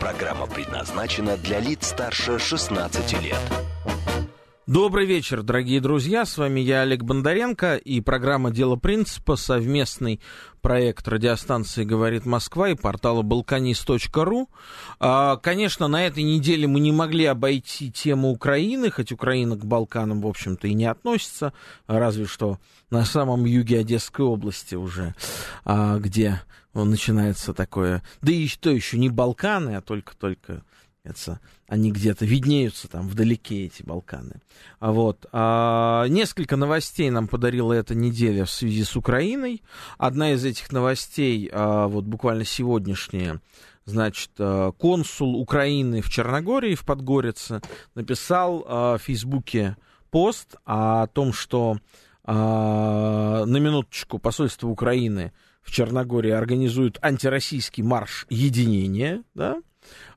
Программа предназначена для лиц старше 16 лет. Добрый вечер, дорогие друзья. С вами я, Олег Бондаренко, и программа «Дело принципа», совместный проект радиостанции «Говорит Москва» и портала «Балканист.ру». А, конечно, на этой неделе мы не могли обойти тему Украины, хоть Украина к Балканам, в общем-то, и не относится, разве что на самом юге Одесской области уже, а, где начинается такое... Да и что еще, не Балканы, а только-только это, они где-то виднеются там вдалеке, эти Балканы. А вот. А, несколько новостей нам подарила эта неделя в связи с Украиной. Одна из этих новостей, а, вот буквально сегодняшняя, значит, а, консул Украины в Черногории, в Подгорице, написал а, в Фейсбуке пост о том, что а, на минуточку посольство Украины в Черногории организует антироссийский марш единения, да,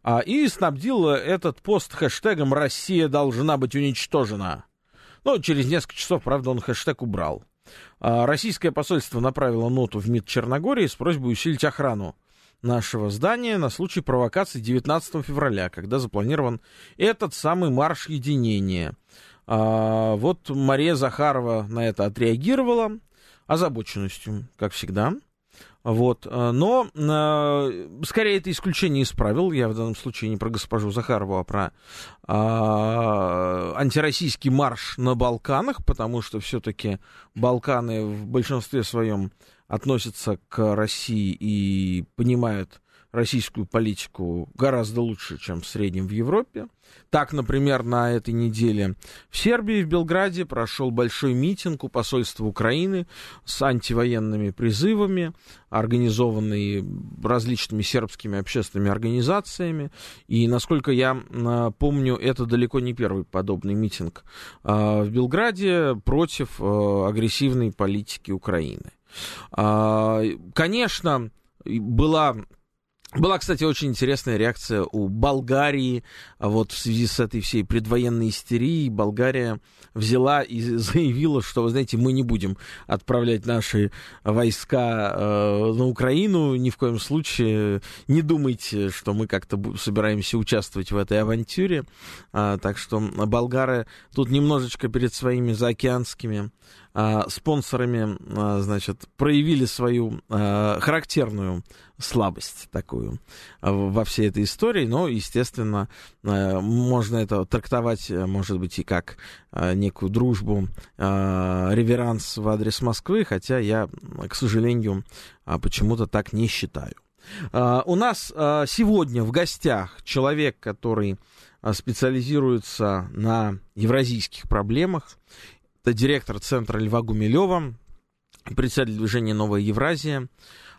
а, и снабдил этот пост хэштегом «Россия должна быть уничтожена». Ну, через несколько часов, правда, он хэштег убрал. А, российское посольство направило ноту в МИД Черногории с просьбой усилить охрану нашего здания на случай провокации 19 февраля, когда запланирован этот самый марш единения. А, вот Мария Захарова на это отреагировала озабоченностью, как всегда. Вот. Э, но э, скорее это исключение из правил. Я в данном случае не про госпожу Захарову, а про э, антироссийский марш на Балканах, потому что все-таки Балканы в большинстве своем относятся к России и понимают российскую политику гораздо лучше, чем в среднем в Европе. Так, например, на этой неделе в Сербии, в Белграде прошел большой митинг у посольства Украины с антивоенными призывами, организованный различными сербскими общественными организациями. И, насколько я а, помню, это далеко не первый подобный митинг а, в Белграде против а, агрессивной политики Украины. Конечно, была была, кстати, очень интересная реакция у Болгарии. А вот в связи с этой всей предвоенной истерией Болгария взяла и заявила, что, вы знаете, мы не будем отправлять наши войска э, на Украину. Ни в коем случае не думайте, что мы как-то собираемся участвовать в этой авантюре. А, так что болгары тут немножечко перед своими заокеанскими а, спонсорами, а, значит, проявили свою а, характерную слабость такую во всей этой истории, но, естественно, можно это трактовать, может быть, и как некую дружбу, реверанс в адрес Москвы, хотя я, к сожалению, почему-то так не считаю. У нас сегодня в гостях человек, который специализируется на евразийских проблемах это директор центра Льва Гумилева, председатель движения «Новая Евразия»,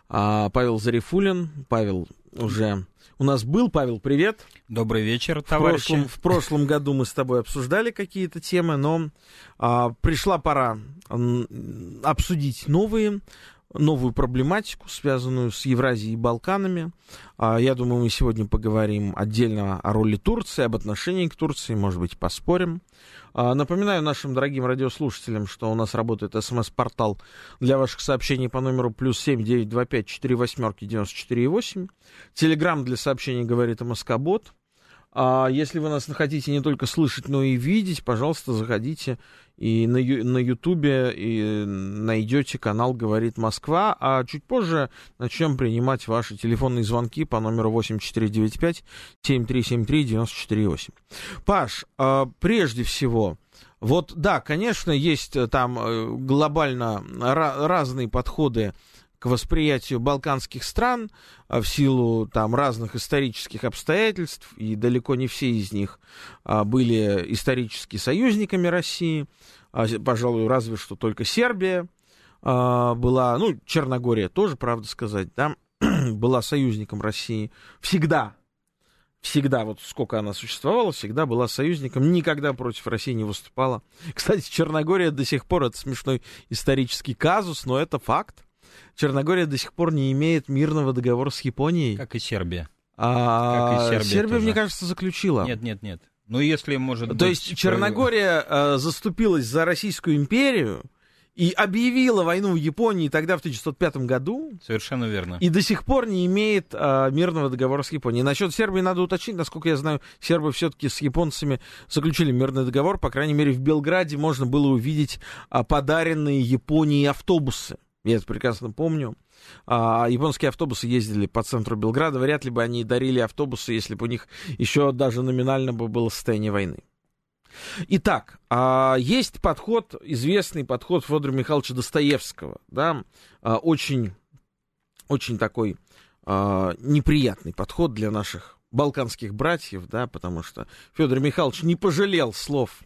а, Павел Зарифулин. Павел уже у нас был. Павел, привет. Добрый вечер, товарищи. В прошлом, в прошлом году мы с тобой обсуждали какие-то темы, но а, пришла пора обсудить новые новую проблематику, связанную с Евразией и Балканами. А, я думаю, мы сегодня поговорим отдельно о роли Турции, об отношении к Турции, может быть, поспорим. А, напоминаю нашим дорогим радиослушателям, что у нас работает смс-портал для ваших сообщений по номеру плюс семь девять два пять четыре восьмерки девяносто четыре восемь. Телеграмм для сообщений говорит МСК-бот. А если вы нас хотите не только слышать, но и видеть, пожалуйста, заходите и на, на Ютубе и найдете канал «Говорит Москва», а чуть позже начнем принимать ваши телефонные звонки по номеру 8495-7373-948. Паш, а, прежде всего, вот да, конечно, есть э, там э, глобально разные подходы к восприятию балканских стран а, в силу там разных исторических обстоятельств, и далеко не все из них а, были исторически союзниками России, а, пожалуй, разве что только Сербия была, ну, Черногория тоже, правда сказать, да, была союзником России всегда, всегда, вот сколько она существовала, всегда была союзником, никогда против России не выступала. Кстати, Черногория до сих пор, это смешной исторический казус, но это факт. Черногория до сих пор не имеет мирного договора с Японией. Как и Сербия. А как и Сербия, Сербия мне кажется, заключила. Нет, нет, нет. Ну, если может То быть... есть Черногория э, заступилась за Российскую империю, и объявила войну в Японии тогда, в 1905 году. Совершенно верно. И до сих пор не имеет а, мирного договора с Японией. Насчет Сербии надо уточнить, насколько я знаю, сербы все-таки с японцами заключили мирный договор. По крайней мере, в Белграде можно было увидеть а, подаренные Японии автобусы. Я это прекрасно помню. А, японские автобусы ездили по центру Белграда. Вряд ли бы они дарили автобусы, если бы у них еще даже номинально бы было состояние войны. Итак, а, есть подход, известный подход Федора Михайловича Достоевского, да, а, очень, очень такой а, неприятный подход для наших балканских братьев, да, потому что Федор Михайлович не пожалел слов.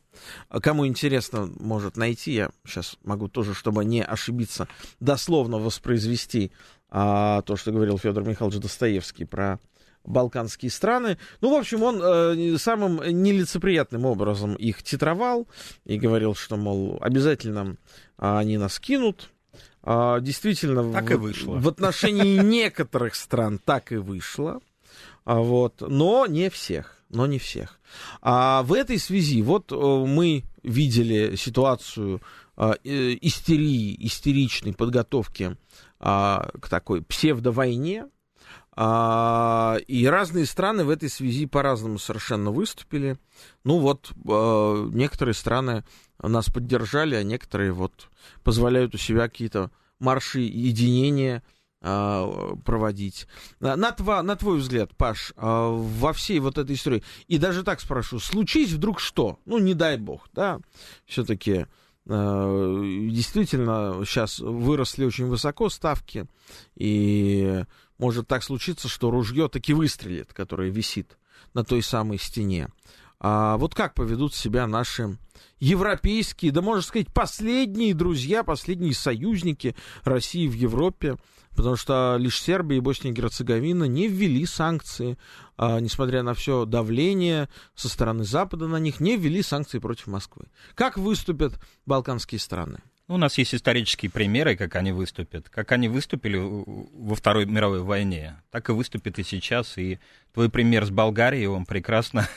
Кому интересно, может найти. Я сейчас могу тоже, чтобы не ошибиться, дословно воспроизвести а, то, что говорил Федор Михайлович Достоевский про балканские страны. Ну, в общем, он э, самым нелицеприятным образом их титровал и говорил, что, мол, обязательно э, они нас кинут. А, действительно, так в, и вышло. в отношении некоторых стран так и вышло. А, вот, но не всех. Но не всех. А в этой связи, вот э, мы видели ситуацию э, истерии, истеричной подготовки а, к такой псевдовойне, а, и разные страны в этой связи по-разному совершенно выступили. Ну вот, некоторые страны нас поддержали, а некоторые вот позволяют у себя какие-то марши единения проводить. На, тва, на твой взгляд, Паш, во всей вот этой истории, и даже так спрошу, случись вдруг что? Ну, не дай бог, да, все-таки действительно сейчас выросли очень высоко ставки, и может так случиться, что ружье таки выстрелит, которое висит на той самой стене. А вот как поведут себя наши европейские, да можно сказать, последние друзья, последние союзники России в Европе, потому что лишь Сербия и Босния и Герцеговина не ввели санкции, а, несмотря на все давление со стороны Запада на них, не ввели санкции против Москвы. Как выступят балканские страны? Ну, у нас есть исторические примеры, как они выступят. Как они выступили во Второй мировой войне, так и выступят и сейчас. И твой пример с Болгарией, он прекрасно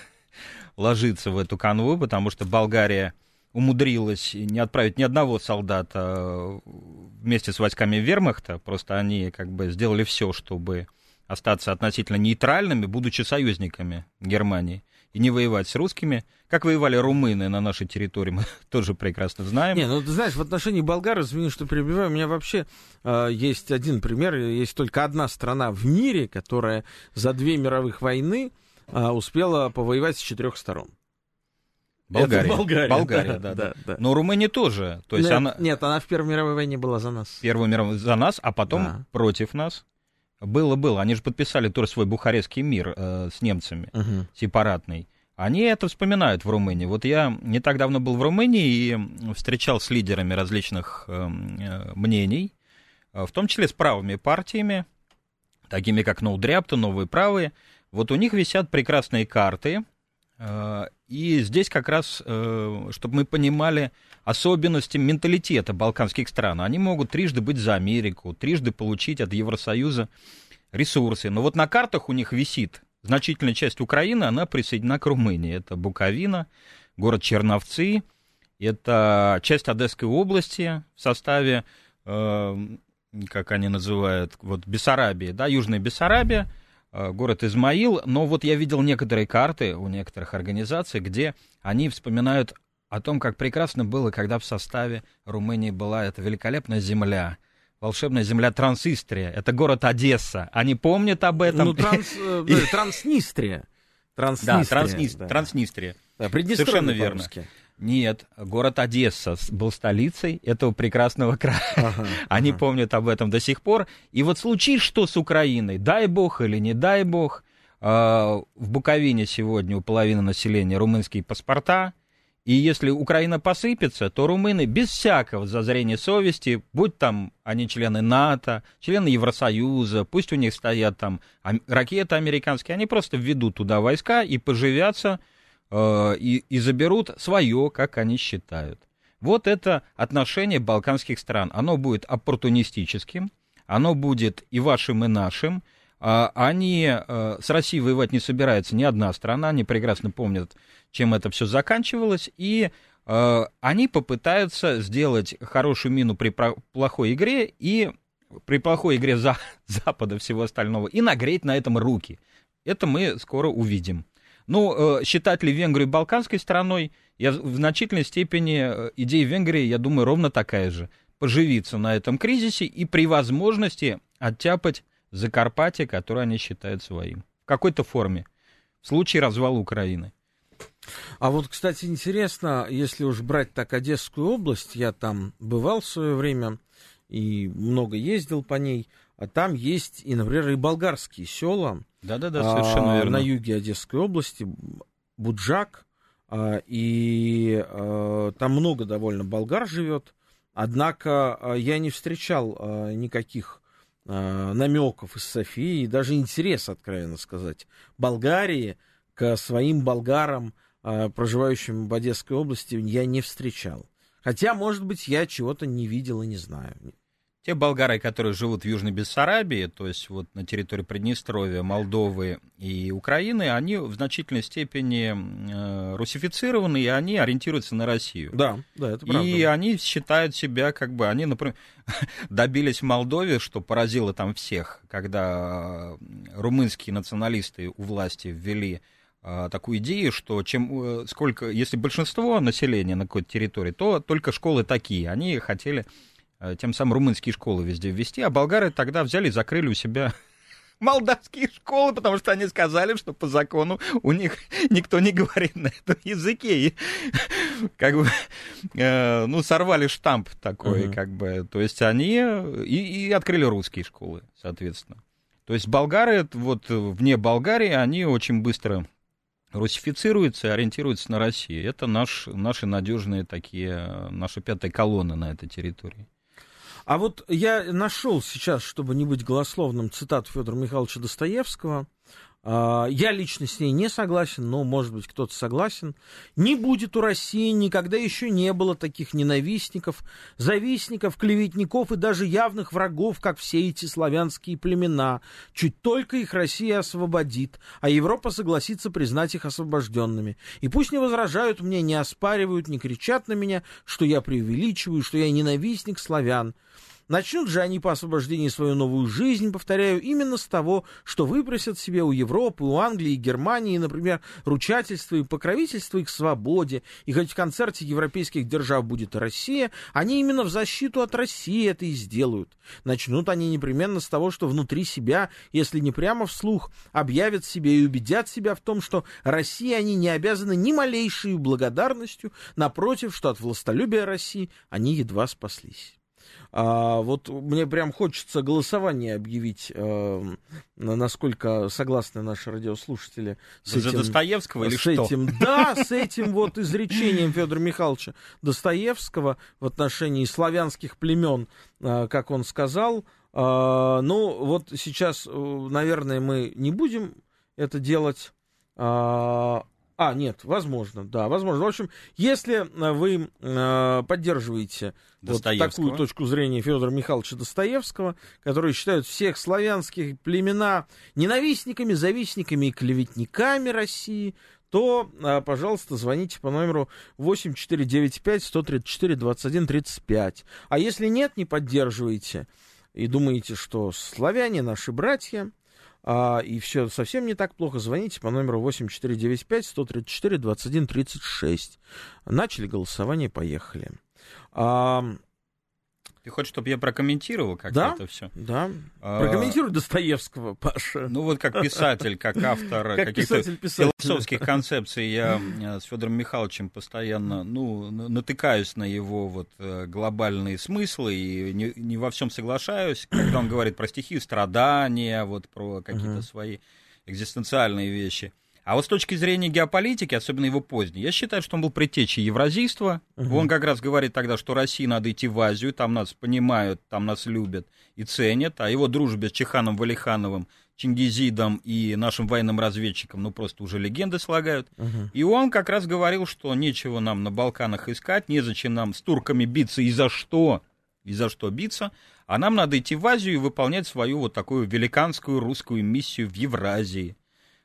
ложится в эту канву, потому что Болгария умудрилась не отправить ни одного солдата вместе с войсками вермахта, просто они как бы сделали все, чтобы остаться относительно нейтральными, будучи союзниками Германии и не воевать с русскими. Как воевали румыны на нашей территории, мы тоже прекрасно знаем. Не, ну ты знаешь, в отношении болгар, извини, что перебиваю, у меня вообще э, есть один пример, есть только одна страна в мире, которая за две мировых войны э, успела повоевать с четырех сторон. Болгария. Это Болгария, Болгария да, да, да, да. Но Румыния тоже. То есть нет, она... нет, она в Первой мировой войне была за нас. Первую мировую за нас, а потом да. против нас. Было, было. Они же подписали тоже свой Бухарестский мир э, с немцами, угу. сепаратный. Они это вспоминают в Румынии. Вот я не так давно был в Румынии и встречал с лидерами различных эм, э, мнений, э, в том числе с правыми партиями, такими как Ноудряпта, Новые Правые. Вот у них висят прекрасные карты, э, и здесь как раз, э, чтобы мы понимали особенности менталитета балканских стран. Они могут трижды быть за Америку, трижды получить от Евросоюза ресурсы. Но вот на картах у них висит значительная часть Украины, она присоединена к Румынии. Это Буковина, город Черновцы, это часть Одесской области в составе, э, как они называют, вот Бессарабии, да, Южная Бессарабия, город Измаил. Но вот я видел некоторые карты у некоторых организаций, где они вспоминают о том, как прекрасно было, когда в составе Румынии была эта великолепная земля, волшебная земля Трансистрия. Это город Одесса. Они помнят об этом. Ну, транс, э, Транснистрия. Транснистрия. Да, Транснист, да. Транснистрия. Да, Совершенно верно. Нет, город Одесса был столицей этого прекрасного края. Ага, Они ага. помнят об этом до сих пор. И вот случись что с Украиной, дай бог или не дай бог, э, в Буковине сегодня у половины населения румынские паспорта, И если Украина посыпется, то румыны без всякого зазрения совести, будь там они члены НАТО, члены Евросоюза, пусть у них стоят там ракеты американские, они просто введут туда войска и поживятся, э, и, и заберут свое, как они считают. Вот это отношение балканских стран. Оно будет оппортунистическим, оно будет и вашим, и нашим. А, они э, с Россией воевать не собираются ни одна страна, они прекрасно помнят, чем это все заканчивалось, и э, они попытаются сделать хорошую мину при плохой игре и при плохой игре за, Запада всего остального и нагреть на этом руки. Это мы скоро увидим. Ну, э, считать ли Венгрию балканской страной, я в значительной степени идея Венгрии, я думаю, ровно такая же. Поживиться на этом кризисе и при возможности оттяпать Закарпатье, которое они считают своим. В какой-то форме. В случае развала Украины. А вот, кстати, интересно, если уж брать так Одесскую область, я там бывал в свое время и много ездил по ней, а там есть и, например, и болгарские села. Да-да-да, совершенно а, верно. На юге Одесской области, Буджак, а, и а, там много довольно болгар живет. Однако а, я не встречал а, никаких э, намеков из Софии, даже интерес, откровенно сказать, Болгарии к своим болгарам, э, проживающим в Одесской области, я не встречал. Хотя, может быть, я чего-то не видел и не знаю. Те болгары, которые живут в Южной Бессарабии, то есть вот на территории Приднестровья, Молдовы и Украины, они в значительной степени э, русифицированы, и они ориентируются на Россию. Да, да, это правда. И они считают себя, как бы, они, например, добились в Молдове, что поразило там всех, когда румынские националисты у власти ввели э, такую идею, что чем э, сколько, если большинство населения на какой-то территории, то только школы такие. Они хотели Э, тем самым румынские школы везде ввести, а болгары тогда взяли и закрыли у себя молдавские школы, потому что они сказали, что по закону у них никто не говорит на этом языке. И, как бы, э, ну, сорвали штамп такой, uh-huh. как бы. То есть они и, и открыли русские школы, соответственно. То есть болгары, вот вне Болгарии, они очень быстро русифицируются и ориентируются на Россию. Это наш, наши надежные такие, наша пятая колонна на этой территории. А вот я нашел сейчас, чтобы не быть голословным, цитату Федора Михайловича Достоевского. А, я лично с ней не согласен, но, может быть, кто-то согласен. Не будет у России никогда еще не было таких ненавистников, завистников, клеветников и даже явных врагов, как все эти славянские племена. Чуть только их Россия освободит, а Европа согласится признать их освобожденными. И пусть не возражают мне, не оспаривают, не кричат на меня, что я преувеличиваю, что я ненавистник славян. Начнут же они по освобождении свою новую жизнь, повторяю, именно с того, что выпросят себе у Европы, у Англии Германии, например, ручательство и покровительство их свободе, и хоть в концерте европейских держав будет Россия, они именно в защиту от России это и сделают. Начнут они непременно с того, что внутри себя, если не прямо вслух, объявят себе и убедят себя в том, что России они не обязаны ни малейшей благодарностью, напротив, что от властолюбия России они едва спаслись. А, вот мне прям хочется голосование объявить, а, насколько согласны наши радиослушатели с этим. Достоевского или с что? Этим, да, с этим вот изречением Федора Михайловича Достоевского в отношении славянских племен, а, как он сказал. А, ну, вот сейчас, э, наверное, мы не будем это делать. А, а, нет, возможно, да, возможно. В общем, если э, вы э, поддерживаете вот такую точку зрения Федора Михайловича Достоевского, который считает всех славянских племена ненавистниками, завистниками и клеветниками России, то, э, пожалуйста, звоните по номеру 8495-134-21-35. А если нет, не поддерживаете и думаете, что славяне наши братья, а, и все совсем не так плохо, звоните по номеру 8495-134-21-36. Начали голосование, поехали. А, ты хочешь, чтобы я прокомментировал как да? это все? Да. А, Прокомментируй Достоевского, Паша. Ну вот как писатель, как автор каких-то философских концепций, я э, с Федором Михайловичем постоянно ну, натыкаюсь на его вот э, глобальные смыслы и не, не во всем соглашаюсь, когда он говорит про стихию страдания, вот про какие-то свои экзистенциальные вещи. А вот с точки зрения геополитики, особенно его поздней, я считаю, что он был предтечей евразийства. Угу. Он как раз говорит тогда, что России надо идти в Азию, там нас понимают, там нас любят и ценят. А его дружбе с Чеханом Валихановым, Чингизидом и нашим военным разведчиком, ну, просто уже легенды слагают. Угу. И он как раз говорил, что нечего нам на Балканах искать, незачем нам с турками биться и за что, и за что биться, а нам надо идти в Азию и выполнять свою вот такую великанскую русскую миссию в Евразии.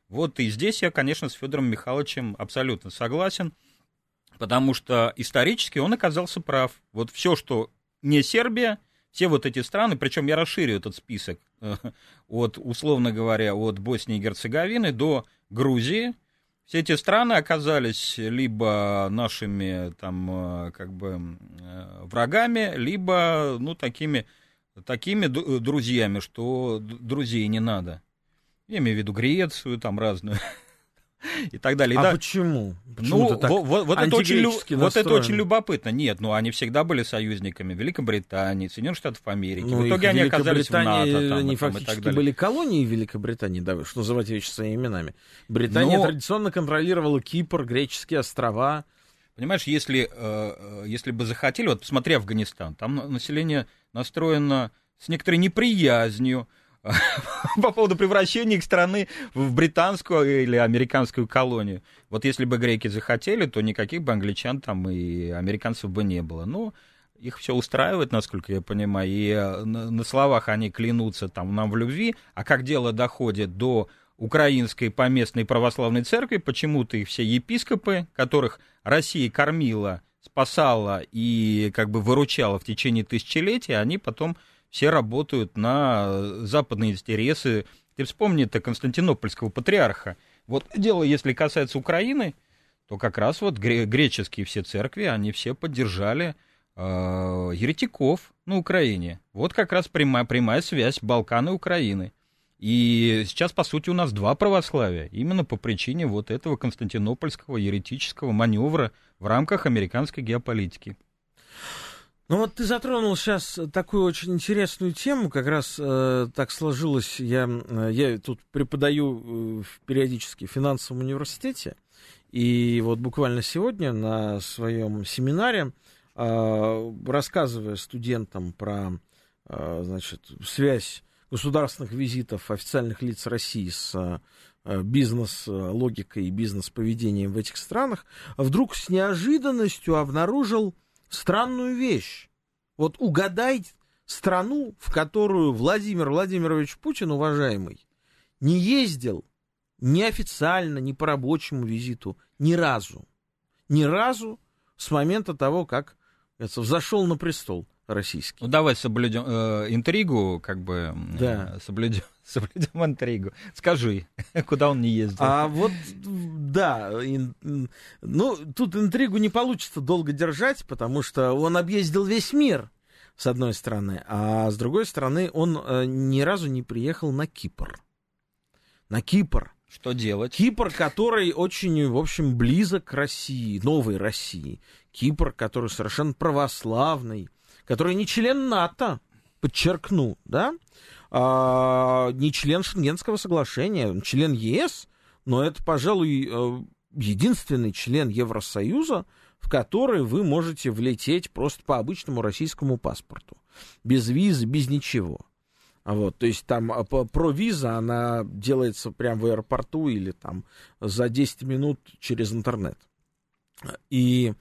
Вот и здесь я, конечно, с Федором Михайловичем абсолютно согласен, потому что исторически он оказался прав. Вот все, что не Сербия, все вот эти страны, причем я расширю этот список от, условно говоря, от Боснии и Герцеговины до Грузии, все эти страны оказались либо нашими там как бы врагами, либо ну такими такими друзьями, что друзей не надо. Я имею в виду Грецию, там разную. и так далее. А да, почему? Почему ну, так вот, вот, это очень, вот это очень любопытно. Нет, ну они всегда были союзниками Великобритании, Соединенных Штатов Америки. Ну, в итоге они оказались в НАТО. Там, они там, фактически были колонии Великобритании, да, что называть вещи своими именами. Британия Но... традиционно контролировала Кипр, греческие острова. Понимаешь, если, э, если бы захотели, вот посмотри Афганистан, там население настроено с некоторой неприязнью, по поводу превращения их страны в британскую или американскую колонию. Вот если бы греки захотели, то никаких бы англичан там и американцев бы не было. Но их все устраивает, насколько я понимаю, и э, на словах они клянутся там нам в любви, а как дело доходит до украинской поместной православной церкви, почему-то их все епископы, которых Россия кормила, спасала и как бы выручала в течение тысячелетия, они потом все работают на западные интересы. Ты вспомни это Константинопольского патриарха. Вот дело, если касается Украины, то как раз вот греческие все церкви, они все поддержали э, еретиков на Украине. Вот как раз прямая, прямая связь Балканы и Украины. И сейчас, по сути, у нас два православия, именно по причине вот этого константинопольского еретического маневра в рамках американской геополитики. Ну вот ты затронул сейчас такую очень интересную тему, как раз э, так сложилось, я, э, я тут преподаю э, периодически в финансовом университете, и вот буквально сегодня на своем семинаре, э, рассказывая студентам про э, значит, связь государственных визитов официальных лиц России с э, бизнес-логикой и бизнес-поведением в этих странах, вдруг с неожиданностью обнаружил странную вещь. Вот угадай страну, в которую Владимир Владимирович Путин, уважаемый, не ездил ни официально, ни по рабочему визиту, ни разу. Ни разу с момента того, как взошел на престол российский. Ну давай соблюдем э, интригу, как бы да. э, соблюдем, соблюдем интригу. Скажи, куда он не ездил? А вот да, ин, ну тут интригу не получится долго держать, потому что он объездил весь мир с одной стороны, а с другой стороны он э, ни разу не приехал на Кипр. На Кипр. Что делать? Кипр, который очень, в общем, близок к России, новой России. Кипр, который совершенно православный, который не член НАТО, подчеркну, да, а, не член Шенгенского соглашения, член ЕС, но это, пожалуй, э, единственный член Евросоюза, в который вы можете влететь просто по обычному российскому паспорту, без визы, без ничего. Вот, то есть там а, про виза, она делается прямо в аэропорту или там за 10 минут через интернет. И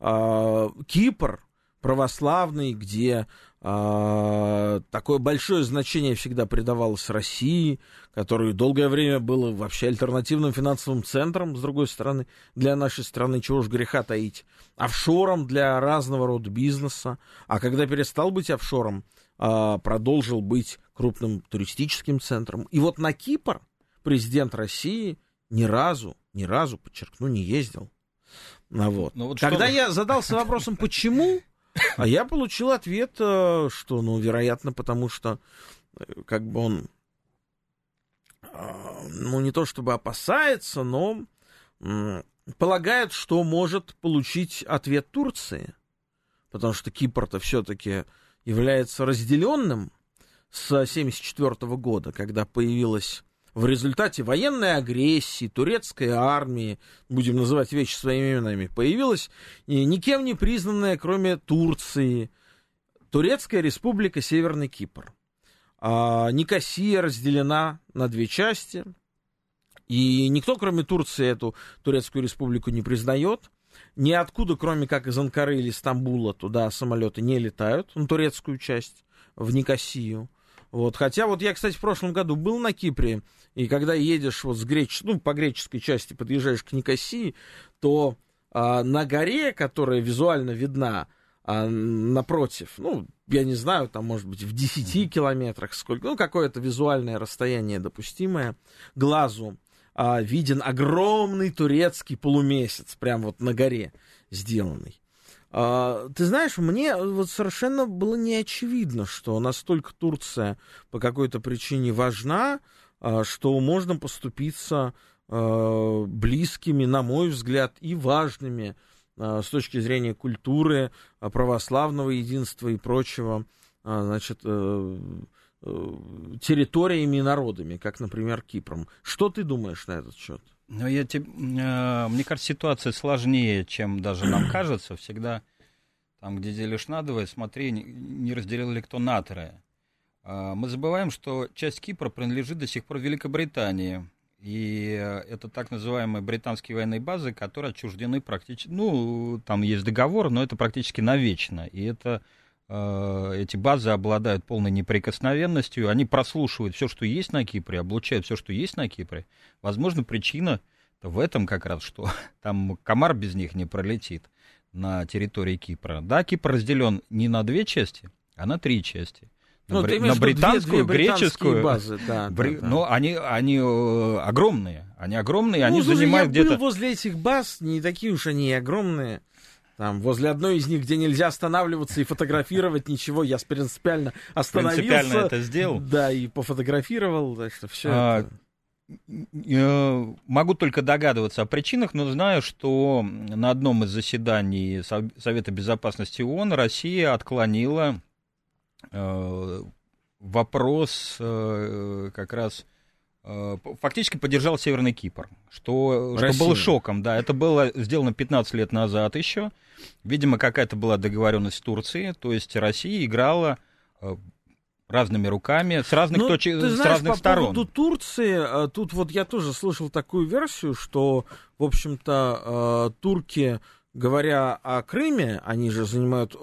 э, Кипр, православный, где э, такое большое значение всегда придавалось России, который долгое время был вообще альтернативным финансовым центром, с другой стороны, для нашей страны, чего уж греха таить, офшором для разного рода бизнеса, а когда перестал быть офшором, э, продолжил быть крупным туристическим центром. И вот на Кипр президент России ни разу, ни разу, подчеркну, не ездил. Ну, вот. Ну, вот Когда что... я задался вопросом, почему, а я получил ответ, э, что, ну, вероятно, потому что э, как бы он, э, ну, не то чтобы опасается, но полагает, что может получить ответ Турции, потому что Кипр-то все-таки является разделенным с 1974 года, когда появилась в результате военной агрессии турецкой армии, будем называть вещи своими именами, появилась никем не признанная, кроме Турции, Турецкая республика Северный Кипр. А, Никосия разделена на две части, и никто, кроме Турции, эту Турецкую республику не признает. Ниоткуда, кроме как из Анкары или Стамбула, туда самолеты не летают, на турецкую часть, в Никосию. Вот. Хотя вот я, кстати, в прошлом году был на Кипре, и когда едешь вот с греч... ну, по греческой части, подъезжаешь к Никосии, то а, на горе, которая визуально видна, а напротив, ну, я не знаю, там, может быть, в 10 километрах сколько, ну, какое-то визуальное расстояние допустимое, глазу а, виден огромный турецкий полумесяц, прям вот на горе сделанный. А, ты знаешь, мне вот совершенно было не очевидно, что настолько Турция по какой-то причине важна, а, что можно поступиться а, близкими, на мой взгляд, и важными с точки зрения культуры, православного единства и прочего, значит, э, э, территориями и народами, как, например, Кипром. Что ты думаешь на этот счет? Ну, я тебе, мне кажется, ситуация сложнее, чем даже нам кажется. Всегда там, где делишь надвое, смотри, не разделил ли кто на трое. Мы забываем, что часть Кипра принадлежит до сих пор Великобритании. И э, это так называемые британские военные базы, которые отчуждены практически, ну, там есть договор, но это практически навечно. И это э, эти базы обладают полной неприкосновенностью, они прослушивают все, что есть на Кипре, облучают все, что есть на Кипре. Возможно, причина в этом как раз, что там комар без них не пролетит на территории Кипра. Да, Кипр разделен не на две части, а на три части. Ну, Бри... на британскую, две, две греческую базы, да, Бри... да, да. Но они, они э, огромные, они огромные, ну, они слушай, занимают где-то. Возле этих баз, не такие уж они огромные. Там, возле одной из них, где нельзя останавливаться и фотографировать ничего, я принципиально остановился. Принципиально это сделал. Да, и пофотографировал, так что все а, это... Могу только догадываться о причинах, но знаю, что на одном из заседаний Совета Безопасности ООН Россия отклонила Э, вопрос э, как раз э, фактически поддержал Северный Кипр, что, что было шоком. Да, это было сделано 15 лет назад еще. Видимо, какая-то была договоренность с Турцией, то есть Россия играла разными руками, с разных, ну, точек, ты знаешь, с разных по сторон. поводу Турции, тут вот я тоже слышал такую версию, что, в общем-то, турки говоря о Крыме, они же занимают,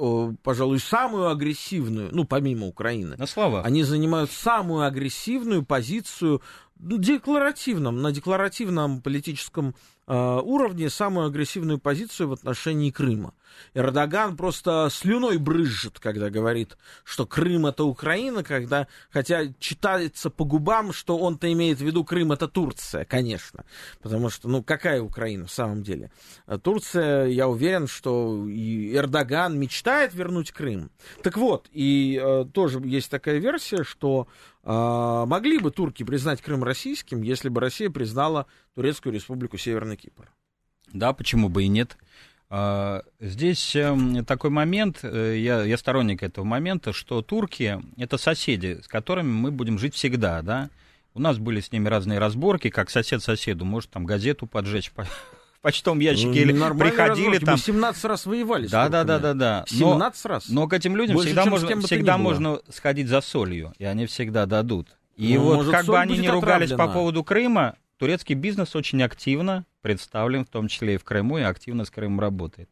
пожалуй, самую агрессивную, ну, помимо Украины. На слова. Они занимают самую агрессивную позицию декларативном, на декларативном политическом э, уровне самую агрессивную позицию в отношении Крыма. Эрдоган просто слюной брызжет, когда говорит, что Крым это Украина, когда, хотя читается по губам, что он-то имеет в виду Крым это Турция, конечно. Потому что, ну, какая Украина в самом деле? Турция, я уверен, что и Эрдоган мечтает вернуть Крым. Так вот, и э, тоже есть такая версия, что э, могли бы турки признать Крым российским, если бы Россия признала Турецкую республику Северный Кипр. Да, почему бы и нет? А, здесь эм, такой момент, э, я, я сторонник этого момента, что турки — это соседи, с которыми мы будем жить всегда, да. У нас были с ними разные разборки, как сосед соседу, может там газету поджечь в почтовом ящике или приходили разборки. там... Мы 17 раз воевали Да, да, да, да, да. 17 раз? Но к этим людям Больше, всегда, можно, всегда можно сходить за солью, и они всегда дадут. И ну, вот может, как бы они не ругались по поводу Крыма, турецкий бизнес очень активно представлен, в том числе и в Крыму, и активно с Крымом работает.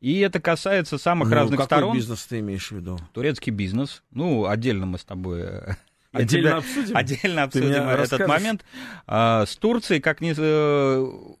И это касается самых ну, разных какой сторон. Какой бизнес ты имеешь в виду? Турецкий бизнес. Ну, отдельно мы с тобой... Э, отдельно тебя, обсудим? Отдельно обсудим этот момент. А, с Турцией, как ни... Э,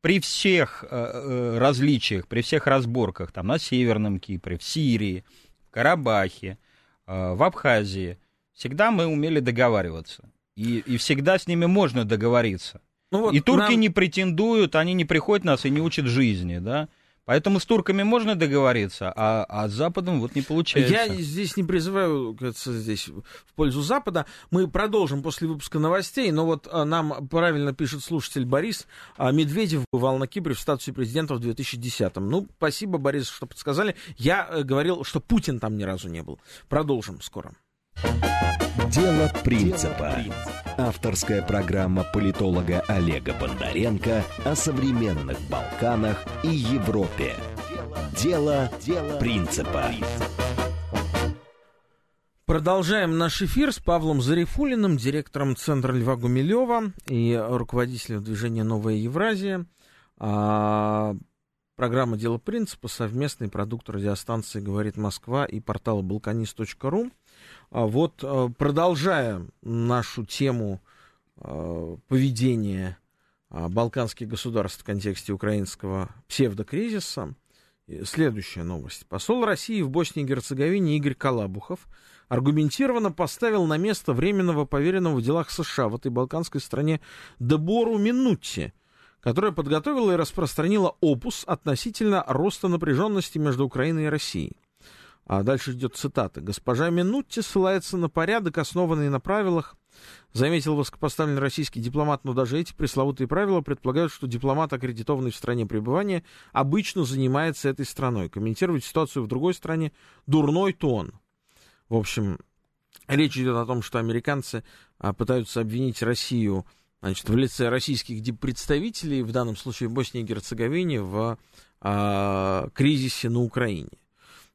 при всех э, различиях, при всех разборках, там, на Северном Кипре, в Сирии, в Карабахе, в Абхазии, всегда мы умели договариваться. И, и всегда с ними можно договориться. Ну вот и турки нам... не претендуют, они не приходят нас и не учат жизни, да. Поэтому с турками можно договориться, а, а с Западом вот не получается. Я здесь не призываю, кажется, здесь в пользу Запада. Мы продолжим после выпуска новостей, но вот а, нам правильно пишет слушатель Борис, а Медведев бывал на Кипре в статусе президента в 2010-м. Ну, спасибо, Борис, что подсказали. Я э, говорил, что Путин там ни разу не был. Продолжим скоро. Дело принципа. Авторская программа политолога Олега Бондаренко о современных Балканах и Европе. Дело принципа. Продолжаем наш эфир с Павлом Зарифулиным, директором Центра Льва Гумилева и руководителем движения «Новая Евразия». А, программа «Дело принципа» совместный продукт радиостанции «Говорит Москва» и портала balkanist.ru. А вот а, продолжая нашу тему а, поведения балканских государств в контексте украинского псевдокризиса, следующая новость. Посол России в Боснии и Герцеговине Игорь Калабухов аргументированно поставил на место временного поверенного в делах США в этой балканской стране Дебору Минутти, которая подготовила и распространила опус относительно роста напряженности между Украиной и Россией. А дальше идет цитата. «Госпожа Минутти ссылается на порядок, основанный на правилах, заметил высокопоставленный российский дипломат, но даже эти пресловутые правила предполагают, что дипломат, аккредитованный в стране пребывания, обычно занимается этой страной. Комментировать ситуацию в другой стране – дурной тон». В общем, речь идет о том, что американцы а, пытаются обвинить Россию значит, в лице российских представителей, в данном случае в Боснии и Герцеговине, в а, кризисе на Украине.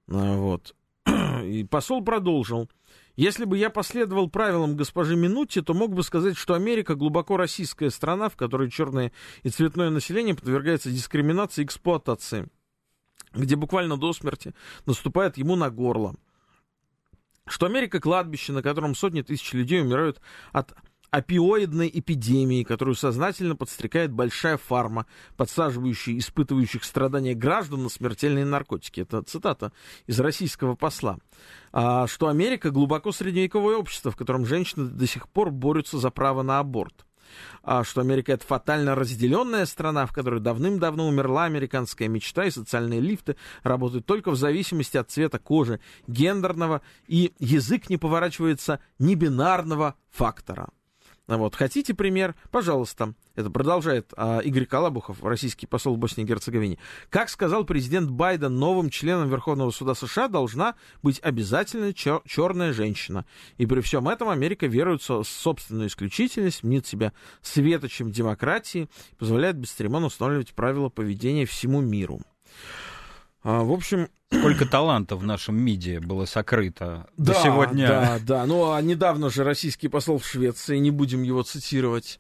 А, вот. И посол продолжил. Если бы я последовал правилам госпожи Минути, то мог бы сказать, что Америка глубоко российская страна, в которой черное и цветное население подвергается дискриминации и эксплуатации, где буквально до смерти наступает ему на горло. Что Америка кладбище, на котором сотни тысяч людей умирают от опиоидной эпидемии, которую сознательно подстрекает большая фарма, подсаживающая испытывающих страдания граждан на смертельные наркотики. Это цитата из российского посла. А, что Америка глубоко средневековое общество, в котором женщины до сих пор борются за право на аборт. А, что Америка это фатально разделенная страна, в которой давным-давно умерла американская мечта, и социальные лифты работают только в зависимости от цвета кожи, гендерного, и язык не поворачивается небинарного фактора. Вот. Хотите пример? Пожалуйста. Это продолжает а, Игорь Калабухов, российский посол в Боснии и Герцеговине. Как сказал президент Байден, новым членом Верховного суда США должна быть обязательно чер- черная женщина. И при всем этом Америка верует в собственную исключительность, мнит себя светочем демократии, позволяет бесцеремонно устанавливать правила поведения всему миру. А, в общем... Сколько талантов в нашем МИДе было сокрыто да, до сегодня. Да, да. Ну, а недавно же российский посол в Швеции, не будем его цитировать,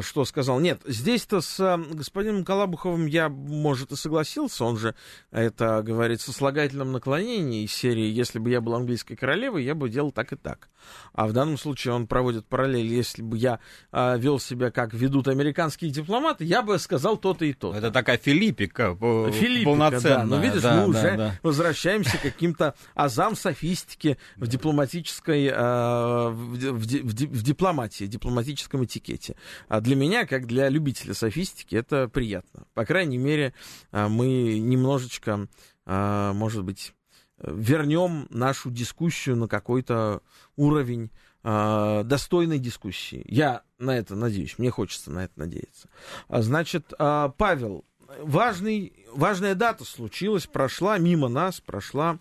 что сказал. Нет, здесь-то с а, господином Калабуховым я, может, и согласился. Он же это говорит со слагательным наклонением из серии «Если бы я был английской королевой, я бы делал так и так». А в данном случае он проводит параллель. Если бы я а, вел себя, как ведут американские дипломаты, я бы сказал то-то и то. Это такая Филиппика, Филиппика полноценная. Да. Но видишь, да, мы да, уже да. возвращаемся к каким-то азам софистики в дипломатической, а, в, в, в, в дипломатии, дипломатическом этикете. А для меня, как для любителя софистики, это приятно. По крайней мере, а, мы немножечко, а, может быть, вернем нашу дискуссию на какой-то уровень достойной дискуссии. Я на это надеюсь, мне хочется на это надеяться. Значит, Павел, важный, важная дата случилась, прошла мимо нас, прошла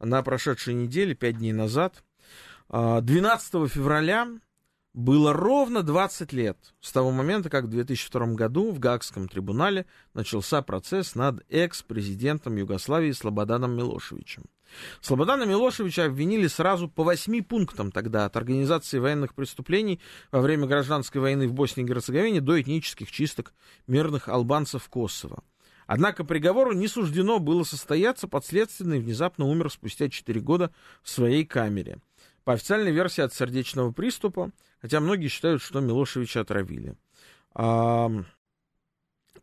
на прошедшей неделе, пять дней назад. 12 февраля было ровно 20 лет с того момента, как в 2002 году в Гаагском трибунале начался процесс над экс-президентом Югославии Слободаном Милошевичем. Слободана Милошевича обвинили сразу по восьми пунктам тогда от организации военных преступлений во время гражданской войны в Боснии и Герцеговине до этнических чисток мирных албанцев Косово. Однако приговору не суждено было состояться, подследственный внезапно умер спустя 4 года в своей камере. По официальной версии от сердечного приступа, хотя многие считают, что Милошевича отравили. А,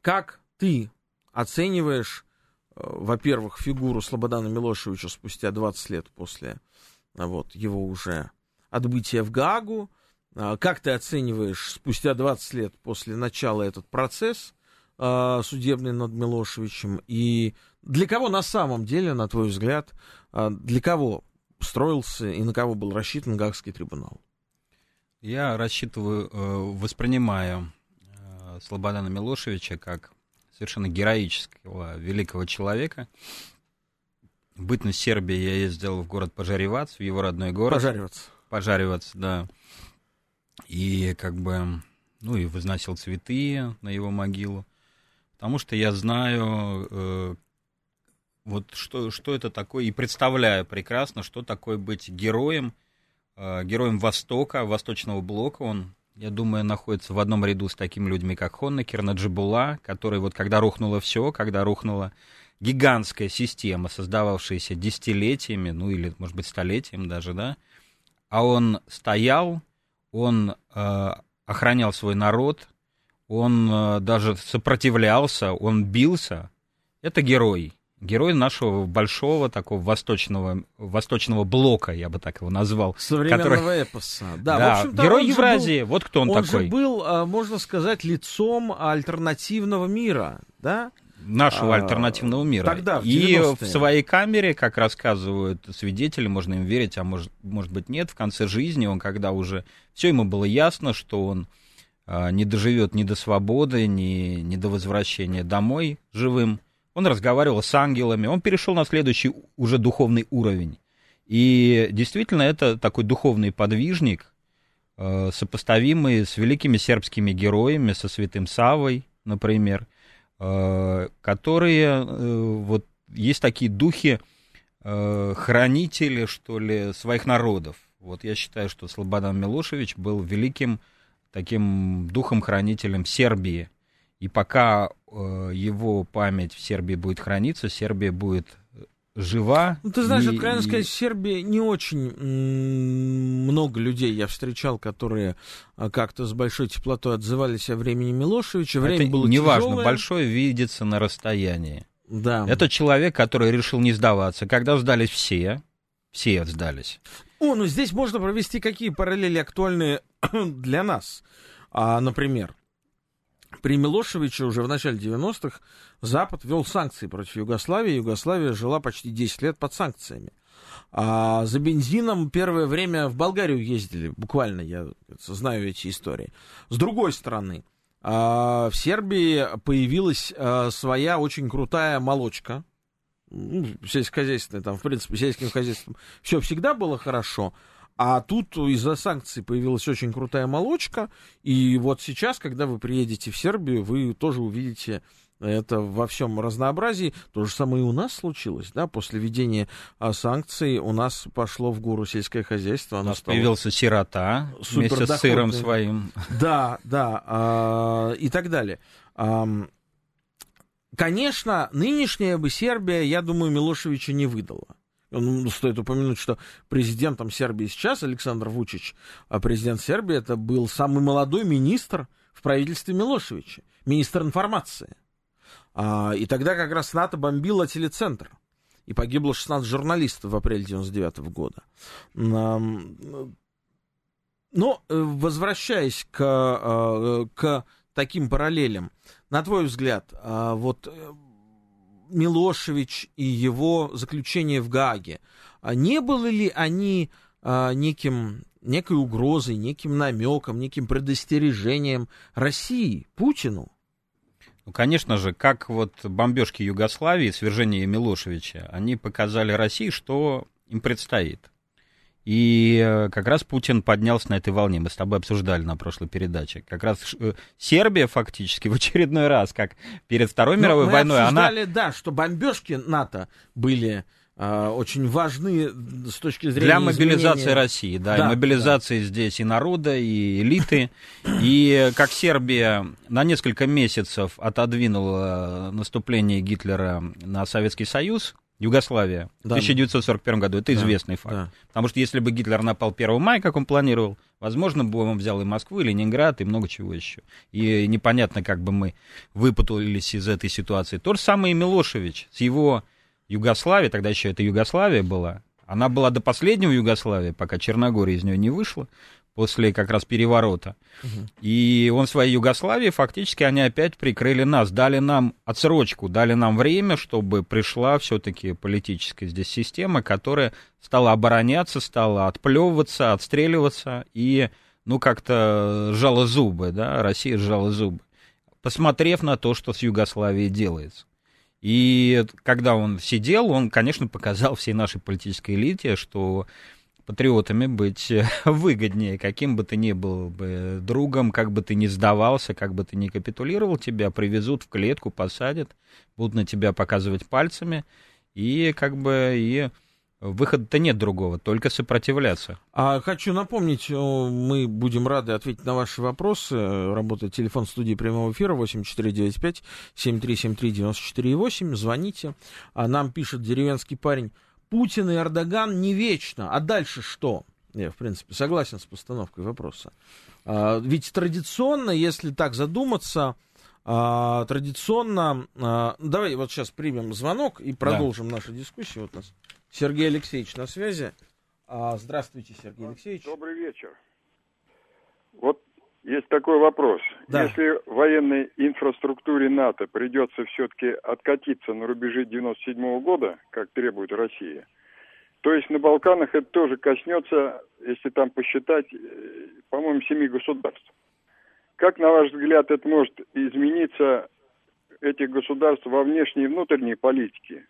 как ты оцениваешь во-первых, фигуру Слободана Милошевича спустя 20 лет после вот, его уже отбытия в Гаагу. А, как ты оцениваешь спустя 20 лет после начала этот процесс а, судебный над Милошевичем? И для кого на самом деле, на твой взгляд, а, для кого строился и на кого был рассчитан Гаагский трибунал? Я рассчитываю, э, воспринимаю э, Слободана Милошевича как совершенно героического, великого человека. Бытность Сербии я ездил в город Пожаревац, в его родной город. Пожаревац. пожариваться, да. И как бы, ну и возносил цветы на его могилу. Потому что я знаю, э, вот что, что это такое, и представляю прекрасно, что такое быть героем, э, героем Востока, Восточного блока. Он, я думаю, находится в одном ряду с такими людьми, как Хоннекер, Наджибула, который вот когда рухнуло все, когда рухнула гигантская система, создававшаяся десятилетиями, ну или, может быть, столетием даже, да, а он стоял, он э, охранял свой народ, он э, даже сопротивлялся, он бился. Это герой. Герой нашего большого такого восточного, восточного блока, я бы так его назвал. Современного который... эпоса. Да, да герой Евразии, был, вот кто он, он такой. Он же был, э, можно сказать, лицом альтернативного мира, да? нашего а, альтернативного мира. Тогда, в И в своей камере, как рассказывают свидетели, можно им верить, а может, может быть нет, в конце жизни он, когда уже все ему было ясно, что он а, не доживет ни до свободы, ни, ни до возвращения домой живым, он разговаривал с ангелами, он перешел на следующий уже духовный уровень. И действительно, это такой духовный подвижник, а, сопоставимый с великими сербскими героями, со святым Савой, например – Э, которые э, вот есть такие духи э, хранители, что ли, своих народов. Вот я считаю, что Слободан Милошевич был великим таким духом-хранителем Сербии. И пока его память в Сербии будет храниться, Сербия будет жива. Ну, ты знаешь, и, откровенно и... сказать, в Сербии не очень много людей я встречал, которые а, как-то с большой теплотой отзывались о времени Милошевича. Время Это было неважно, тяжелое. большое видится на расстоянии. Да. Это человек, который решил не сдаваться. Когда сдались все, все сдались. О, ну здесь можно провести какие параллели актуальные для нас. А, например, при Милошевиче уже в начале 90-х Запад ввел санкции против Югославии. Югославия жила почти 10 лет под санкциями. А за бензином первое время в Болгарию ездили, буквально, я знаю эти истории. С другой стороны, а, в Сербии появилась а, своя очень крутая молочка, ну, сельскохозяйственная, там, в принципе, сельским хозяйством все всегда было хорошо, а тут из-за санкций появилась очень крутая молочка, и вот сейчас, когда вы приедете в Сербию, вы тоже увидите это во всем разнообразии. То же самое и у нас случилось, да, после введения а, санкций у нас пошло в гору сельское хозяйство. У нас стало... появился сирота вместе с сыром своим. Да, да, а, и так далее. Конечно, нынешняя бы Сербия, я думаю, Милошевича не выдала. Ну, стоит упомянуть, что президентом Сербии сейчас Александр Вучич, а президент Сербии, это был самый молодой министр в правительстве Милошевича, министр информации. А, и тогда как раз НАТО бомбило телецентр. И погибло 16 журналистов в апреле 99 года. Но, э, возвращаясь к, э, к таким параллелям, на твой взгляд, а, вот э, Милошевич и его заключение в Гааге, а не были ли они а, неким, некой угрозой, неким намеком, неким предостережением России, Путину? Ну, конечно же, как вот бомбежки Югославии, свержение Милошевича, они показали России, что им предстоит. И э, как раз Путин поднялся на этой волне. Мы с тобой обсуждали на прошлой передаче. Как раз э, Сербия фактически в очередной раз, как перед Второй Но мировой мы войной, обсуждали, она... да, что бомбежки НАТО были э, очень важны с точки зрения Для мобилизации изменения... России, да, да и мобилизации да. здесь и народа, и элиты. И как Сербия на несколько месяцев отодвинула наступление Гитлера на Советский Союз, Югославия да. в 1941 году. Это да, известный факт. Да. Потому что если бы Гитлер напал 1 мая, как он планировал, возможно, бы он взял и Москву, и Ленинград, и много чего еще. И непонятно, как бы мы выпутались из этой ситуации. То же самое и Милошевич с его Югославией, тогда еще это Югославия была. Она была до последнего Югославии, пока Черногория из нее не вышла после как раз переворота. Угу. И он своей Югославии, фактически, они опять прикрыли нас, дали нам отсрочку, дали нам время, чтобы пришла все-таки политическая здесь система, которая стала обороняться, стала отплевываться, отстреливаться и, ну, как-то сжала зубы, да, Россия сжала зубы, посмотрев на то, что с Югославией делается. И когда он сидел, он, конечно, показал всей нашей политической элите, что патриотами быть выгоднее, каким бы ты ни был бы другом, как бы ты ни сдавался, как бы ты ни капитулировал, тебя привезут в клетку, посадят, будут на тебя показывать пальцами, и как бы и Выхода-то нет другого, только сопротивляться. А хочу напомнить, мы будем рады ответить на ваши вопросы. Работает телефон студии прямого эфира 8495-7373-94,8. Звоните. А нам пишет деревенский парень, Путин и Эрдоган не вечно. А дальше что? Я, в принципе, согласен с постановкой вопроса. А, ведь традиционно, если так задуматься, а, традиционно... А, давай вот сейчас примем звонок и продолжим да. нашу дискуссию. Вот у нас Сергей Алексеевич на связи. Здравствуйте, Сергей Алексеевич. Добрый вечер. Вот есть такой вопрос. Да. Если военной инфраструктуре НАТО придется все-таки откатиться на рубежи 97 года, как требует Россия, то есть на Балканах это тоже коснется, если там посчитать, э, по-моему, семи государств. Как, на ваш взгляд, это может измениться этих государств во внешней и внутренней политике?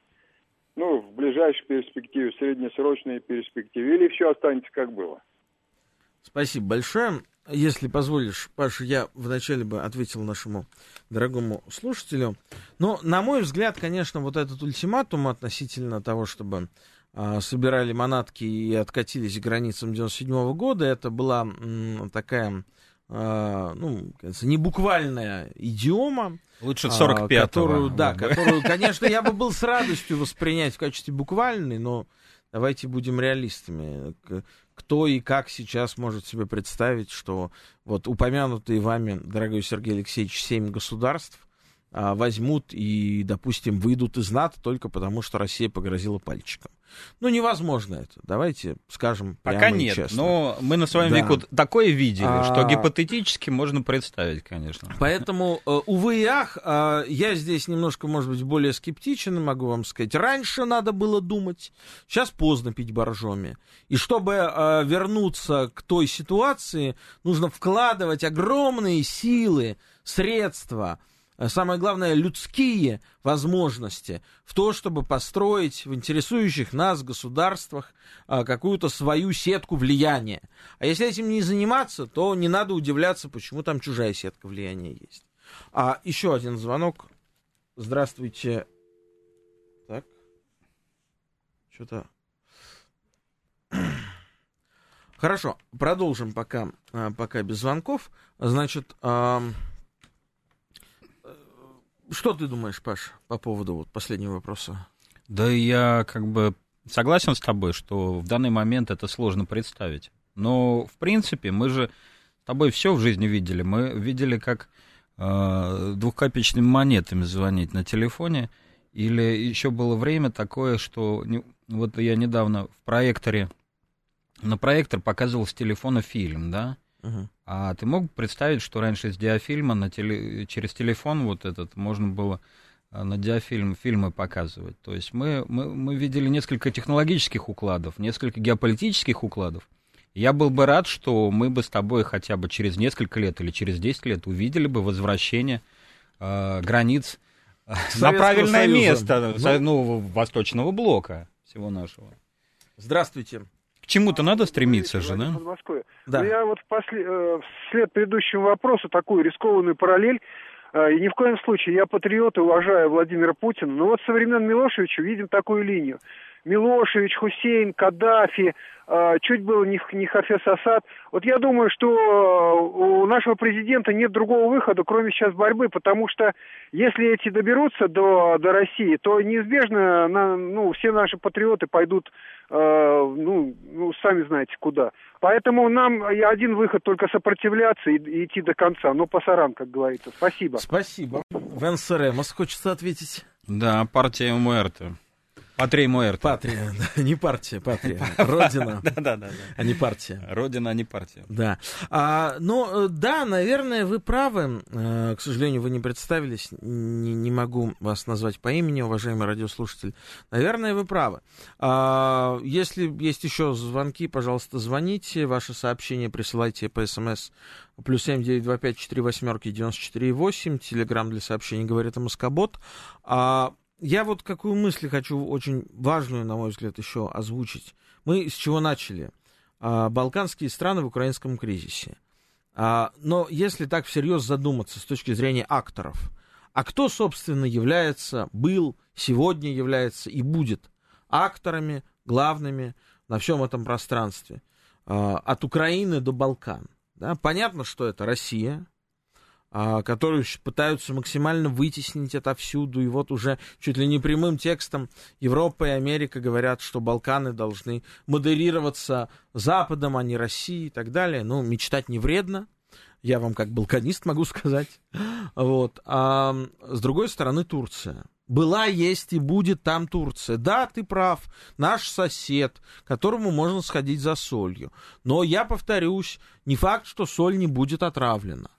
ну, в ближайшей перспективе, в среднесрочной перспективе, или все останется как было? Спасибо большое. Если позволишь, Паша, я вначале бы ответил нашему дорогому слушателю. Но, на мой взгляд, конечно, вот этот ультиматум относительно того, чтобы э, собирали манатки и откатились к границам 97 -го года, это была м, такая а, ну, не буквальная идиома. Лучше 45 а, которую, Да, которую, конечно, я бы был с радостью воспринять в качестве буквальной, но давайте будем реалистами. Кто и как сейчас может себе представить, что вот упомянутые вами, дорогой Сергей Алексеевич, семь государств а, возьмут и, допустим, выйдут из НАТО только потому, что Россия погрозила пальчиком. Ну, невозможно это. Давайте скажем прямо Пока нет, честно. но мы на своем да. веку такое видели, а... что гипотетически можно представить, конечно. Поэтому, э, увы и ах, э, я здесь немножко, может быть, более скептичен, могу вам сказать. Раньше надо было думать, сейчас поздно пить боржоми. И чтобы э, вернуться к той ситуации, нужно вкладывать огромные силы, средства, самое главное, людские возможности в то, чтобы построить в интересующих нас государствах э, какую-то свою сетку влияния. А если этим не заниматься, то не надо удивляться, почему там чужая сетка влияния есть. А еще один звонок. Здравствуйте. Так. Что-то... Хорошо, продолжим пока, э, пока без звонков. Значит, что ты думаешь, Паш, по поводу вот последнего вопроса? Да я как бы согласен с тобой, что в данный момент это сложно представить. Но, в принципе, мы же с тобой все в жизни видели. Мы видели, как э, двухкопеечными монетами звонить на телефоне. Или еще было время такое, что не, вот я недавно в проекторе, на проектор показывал с телефона фильм, да, а ты мог представить, что раньше с диафильма на теле, через телефон вот этот можно было а, на диафильм фильмы показывать. То есть мы, мы, мы видели несколько технологических укладов, несколько геополитических укладов. Я был бы рад, что мы бы с тобой хотя бы через несколько лет или через 10 лет увидели бы возвращение э, границ Советского на правильное Союза. место ну, ну, Восточного блока всего нашего. Здравствуйте чему-то надо стремиться же, да? Да. Но ну, я вот после, э, вслед предыдущему вопросу такую рискованную параллель э, и ни в коем случае, я патриот и уважаю Владимира Путина, но вот со времен Милошевича видим такую линию. Милошевич, Хусейн, Каддафи, э, чуть было не, не Хафез Асад. Вот я думаю, что э, у нашего президента нет другого выхода, кроме сейчас борьбы, потому что если эти доберутся до, до России, то неизбежно на, ну, все наши патриоты пойдут, э, ну, ну, сами знаете куда. Поэтому нам один выход только сопротивляться и, и идти до конца. Ну, пасаран, как говорится. Спасибо. Спасибо. В НСРМ хочется ответить. Да, партия МРТ. Патрия Муэрте. Патрия, не партия, патрия. Родина, да, да, да, а не партия. Родина, а не партия. Да. А, но, э, да, наверное, вы правы. Э, к сожалению, вы не представились. Не, не могу вас назвать по имени, уважаемый радиослушатель. Наверное, вы правы. А, если есть еще звонки, пожалуйста, звоните. Ваши сообщения присылайте по смс плюс семь девять два пять четыре восьмерки девяносто четыре восемь. Телеграмм для сообщений говорит о Москобот. А, я вот какую мысль хочу очень важную, на мой взгляд, еще озвучить. Мы с чего начали? а, балканские страны в украинском кризисе. А, но если так всерьез задуматься с точки зрения акторов, а кто, собственно, является, был, сегодня является и будет акторами главными на всем этом пространстве, а, от Украины до Балкан? Да? Понятно, что это Россия, а, которые пытаются максимально вытеснить это всюду. И вот уже чуть ли не прямым текстом Европа и Америка говорят, что Балканы должны модерироваться Западом, а не Россией и так далее. Ну, мечтать не вредно. Я вам как балканист могу сказать. Вот. А с другой стороны, Турция. Была, есть и будет там Турция. Да, ты прав, наш сосед, которому можно сходить за солью. Но я повторюсь, не факт, что соль не будет отравлена.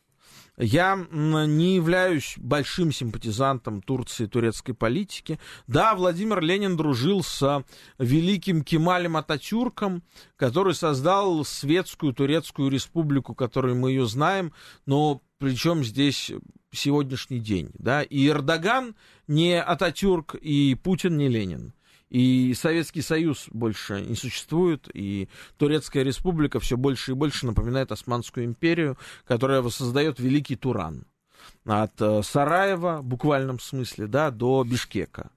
Я не являюсь большим симпатизантом Турции и турецкой политики. Да, Владимир Ленин дружил с великим Кемалем Ататюрком, который создал светскую турецкую республику, которую мы ее знаем, но причем здесь сегодняшний день. Да? И Эрдоган не Ататюрк, и Путин не Ленин. И Советский Союз больше не существует, и Турецкая республика все больше и больше напоминает Османскую империю, которая воссоздает Великий Туран. От э, Сараева, в буквальном смысле, да, до Бишкека.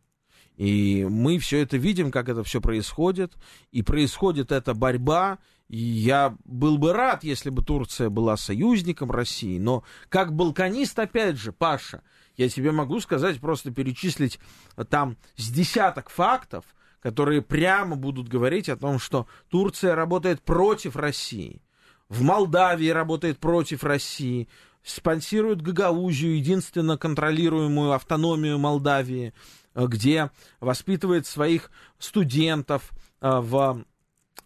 И мы все это видим, как это все происходит. И происходит эта борьба. И я был бы рад, если бы Турция была союзником России. Но как балканист, опять же, Паша, я тебе могу сказать, просто перечислить э, там с десяток фактов, которые прямо будут говорить о том, что Турция работает против России. В Молдавии работает против России, спонсирует Гагаузию, единственно контролируемую автономию Молдавии, э, где воспитывает своих студентов э, в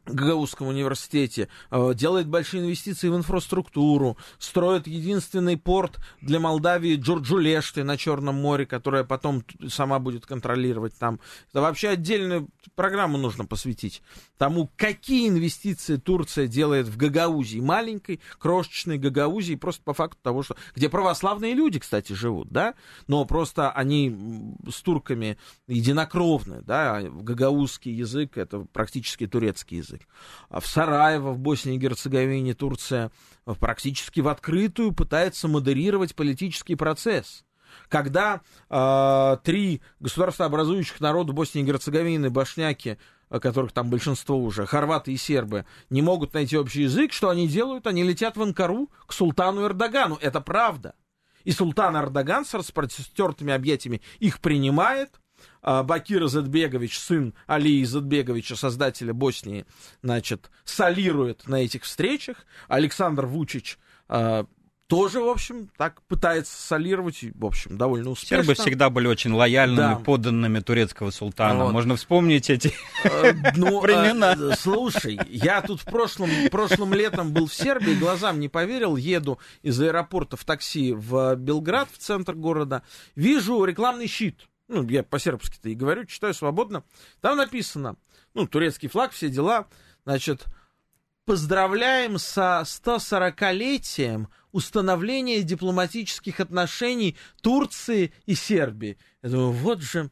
Гагаузском университете, э, делает большие инвестиции в инфраструктуру, строит единственный порт для Молдавии Джорджулешты на Черном море, которая потом сама будет контролировать там. Это вообще отдельную программу нужно посвятить тому, какие инвестиции Турция делает в Гагаузии, маленькой, крошечной Гагаузии, просто по факту того, что... Где православные люди, кстати, живут, да, но просто они с турками единокровны, да, гагаузский язык — это практически турецкий язык. А в Сараево, в Боснии и Герцеговине, Турция практически в открытую пытается модерировать политический процесс. Когда э, три государствообразующих народа Боснии и Герцеговины, башняки, которых там большинство уже, хорваты и сербы, не могут найти общий язык, что они делают? Они летят в Анкару к султану Эрдогану. Это правда. И султан Эрдоган с распростертыми объятиями их принимает, Бакир Изетбегович, сын Али Изетбеговича, создателя Боснии, значит, солирует на этих встречах. Александр Вучич а, тоже, в общем, так пытается солировать, в общем, довольно успешно. Сербы всегда были очень лояльными, да. подданными турецкого султана. Вот. Можно вспомнить эти э, ну, времена. Э, слушай, я тут в прошлом, прошлым летом был в Сербии, глазам не поверил, еду из аэропорта в такси в Белград, в центр города, вижу рекламный щит ну, я по-сербски-то и говорю, читаю свободно, там написано, ну, турецкий флаг, все дела, значит, поздравляем со 140-летием установления дипломатических отношений Турции и Сербии. Я думаю, вот же,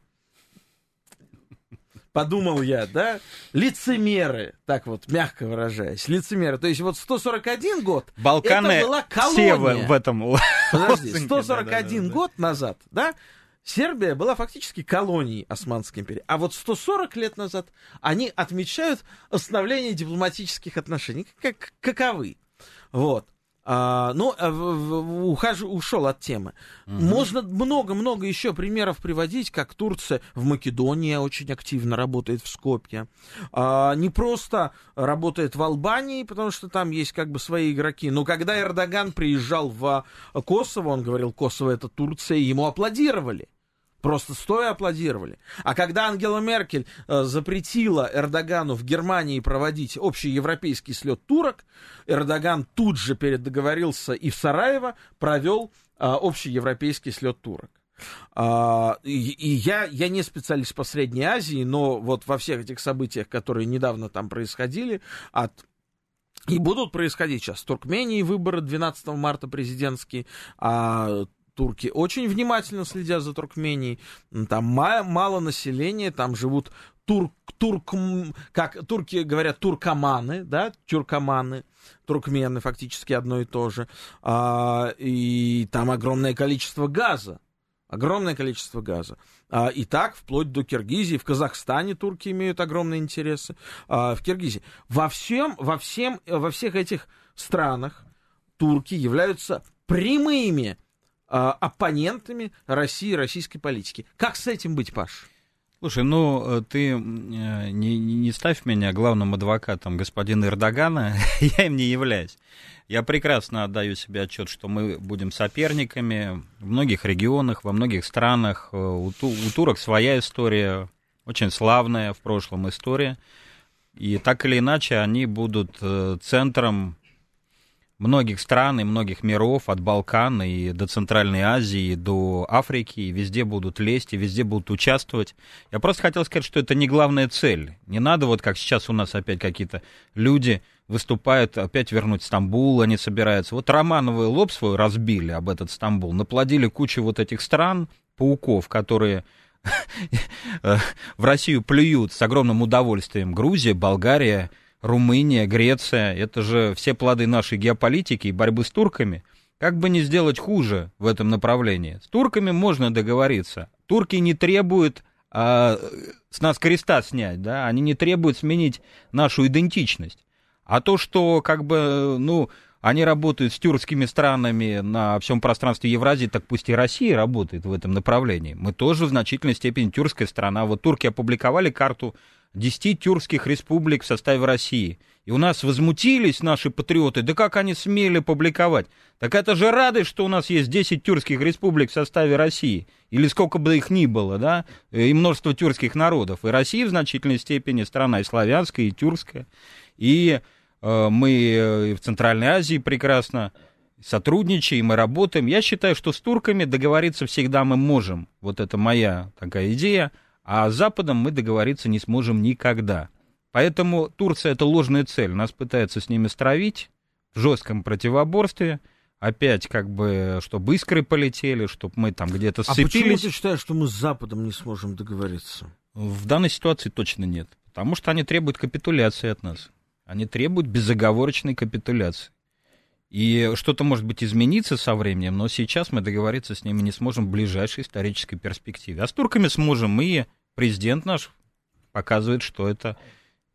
подумал я, да, лицемеры, так вот, мягко выражаясь, лицемеры. То есть вот 141 год, Балканы это была колония. Все в этом Подожди, 141 год назад, да, Сербия была фактически колонией Османской империи. А вот 140 лет назад они отмечают остановление дипломатических отношений. Как, каковы? Вот. А, ну, а ухожу, ушел от темы. Угу. Можно много-много еще примеров приводить, как Турция в Македонии очень активно работает в Скопье. А, не просто работает в Албании, потому что там есть как бы свои игроки. Но когда Эрдоган приезжал в Косово, он говорил, Косово это Турция, ему аплодировали. Просто стоя аплодировали. А когда Ангела Меркель э, запретила Эрдогану в Германии проводить общий европейский слет турок, Эрдоган тут же передоговорился и в Сараево провел э, общий европейский слет турок. Uh, и, и я, я не специалист по Средней Азии, но вот во всех этих событиях, которые недавно там происходили, от и будут происходить сейчас в Туркмении выборы 12 марта президентские, а турки очень внимательно следят за Туркменией. Там мало населения, там живут турк, турк, как турки говорят, туркоманы, да, тюркоманы, туркмены фактически одно и то же. А, и там огромное количество газа. Огромное количество газа. А, и так, вплоть до Киргизии. В Казахстане турки имеют огромные интересы. А, в Киргизии. Во всем, во всем, во всех этих странах турки являются прямыми оппонентами России и российской политики. Как с этим быть, Паш? Слушай, ну э, ты э, не, не ставь меня главным адвокатом господина Эрдогана, я им не являюсь. Я прекрасно отдаю себе отчет, что мы будем соперниками в многих регионах, во многих странах. Э, у, у турок своя история, очень славная в прошлом история. И так или иначе они будут центром многих стран и многих миров, от Балкан и до Центральной Азии, до Африки, и везде будут лезть, и везде будут участвовать. Я просто хотел сказать, что это не главная цель. Не надо вот как сейчас у нас опять какие-то люди выступают, опять вернуть Стамбул, они собираются. Вот Романовый лоб свой разбили об этот Стамбул, наплодили кучу вот этих стран, пауков, которые в Россию плюют с огромным удовольствием. Грузия, Болгария, Румыния, Греция, это же все плоды нашей геополитики и борьбы с турками. Как бы не сделать хуже в этом направлении? С турками можно договориться. Турки не требуют а, с нас креста снять, да, они не требуют сменить нашу идентичность. А то, что как бы, ну, они работают с тюркскими странами на всем пространстве Евразии, так пусть и Россия работает в этом направлении. Мы тоже в значительной степени тюркская страна. Вот турки опубликовали карту 10 тюркских республик в составе России. И у нас возмутились наши патриоты, да как они смели публиковать? Так это же радость, что у нас есть 10 тюркских республик в составе России. Или сколько бы их ни было, да, и множество тюркских народов. И Россия в значительной степени страна и славянская, и тюркская. И э, мы э, в Центральной Азии прекрасно сотрудничаем, мы работаем. Я считаю, что с турками договориться всегда мы можем. Вот это моя такая идея. А с Западом мы договориться не сможем никогда. Поэтому Турция это ложная цель. Нас пытаются с ними стравить в жестком противоборстве. Опять как бы, чтобы искры полетели, чтобы мы там где-то сцепились. А почему ты считаешь, что мы с Западом не сможем договориться? В данной ситуации точно нет. Потому что они требуют капитуляции от нас. Они требуют безоговорочной капитуляции. И что-то, может быть, изменится со временем, но сейчас мы договориться с ними не сможем в ближайшей исторической перспективе. А с турками сможем, и президент наш показывает, что это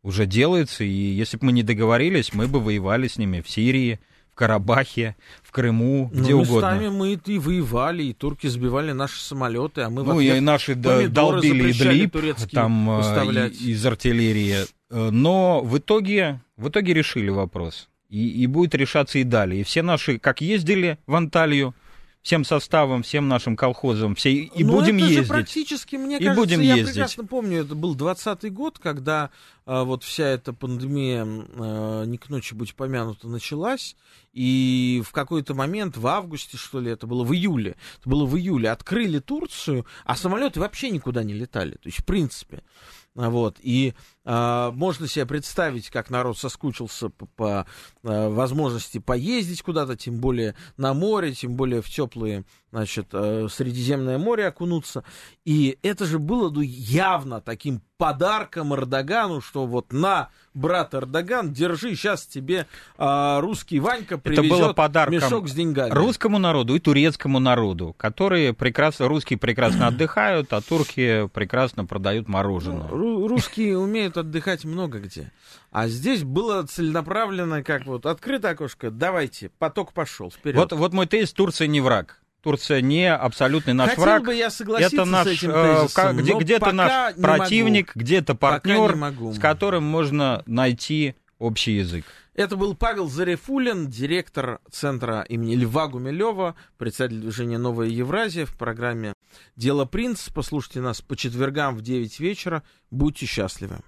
уже делается, и если бы мы не договорились, мы бы воевали с ними в Сирии, в Карабахе, в Крыму, ну, где ну, угодно. Местами мы и воевали, и турки сбивали наши самолеты, а мы ну, и наши долбили Идлиб, там э, из артиллерии. Э, но в итоге, в итоге решили вопрос и, и будет решаться и далее. И все наши, как ездили в Анталию, всем составом, всем нашим колхозам, все и Но будем это ездить. Же практически, мне и кажется, будем я ездить. прекрасно помню, это был 20-й год, когда а, вот вся эта пандемия, а, не к ночи будь помянута, началась, и в какой-то момент, в августе, что ли, это было в июле, это было в июле, открыли Турцию, а самолеты вообще никуда не летали, то есть в принципе. Вот, и можно себе представить, как народ соскучился по, по а, возможности поездить куда-то, тем более на море, тем более в теплые, значит, а, Средиземное море окунуться. И это же было ну, явно таким подарком Эрдогану, что вот на, брат Эрдоган, держи, сейчас тебе а, русский Ванька привезет Это было подарком мешок с деньгами. русскому народу и турецкому народу, которые прекрасно, русские прекрасно отдыхают, а турки прекрасно продают мороженое. Ну, русские умеют отдыхать много где. А здесь было целенаправленно, как вот открыто окошко, давайте, поток пошел, вперед. Вот, вот мой тезис, Турция не враг. Турция не абсолютный наш Хотел враг. бы я согласиться это наш, с этим э, тезисом, где, где-то наш противник, где-то партнер, с которым можно найти общий язык. Это был Павел Зарефулин, директор центра имени Льва Гумилева, председатель движения «Новая Евразия» в программе «Дело принц». Послушайте нас по четвергам в 9 вечера. Будьте счастливы.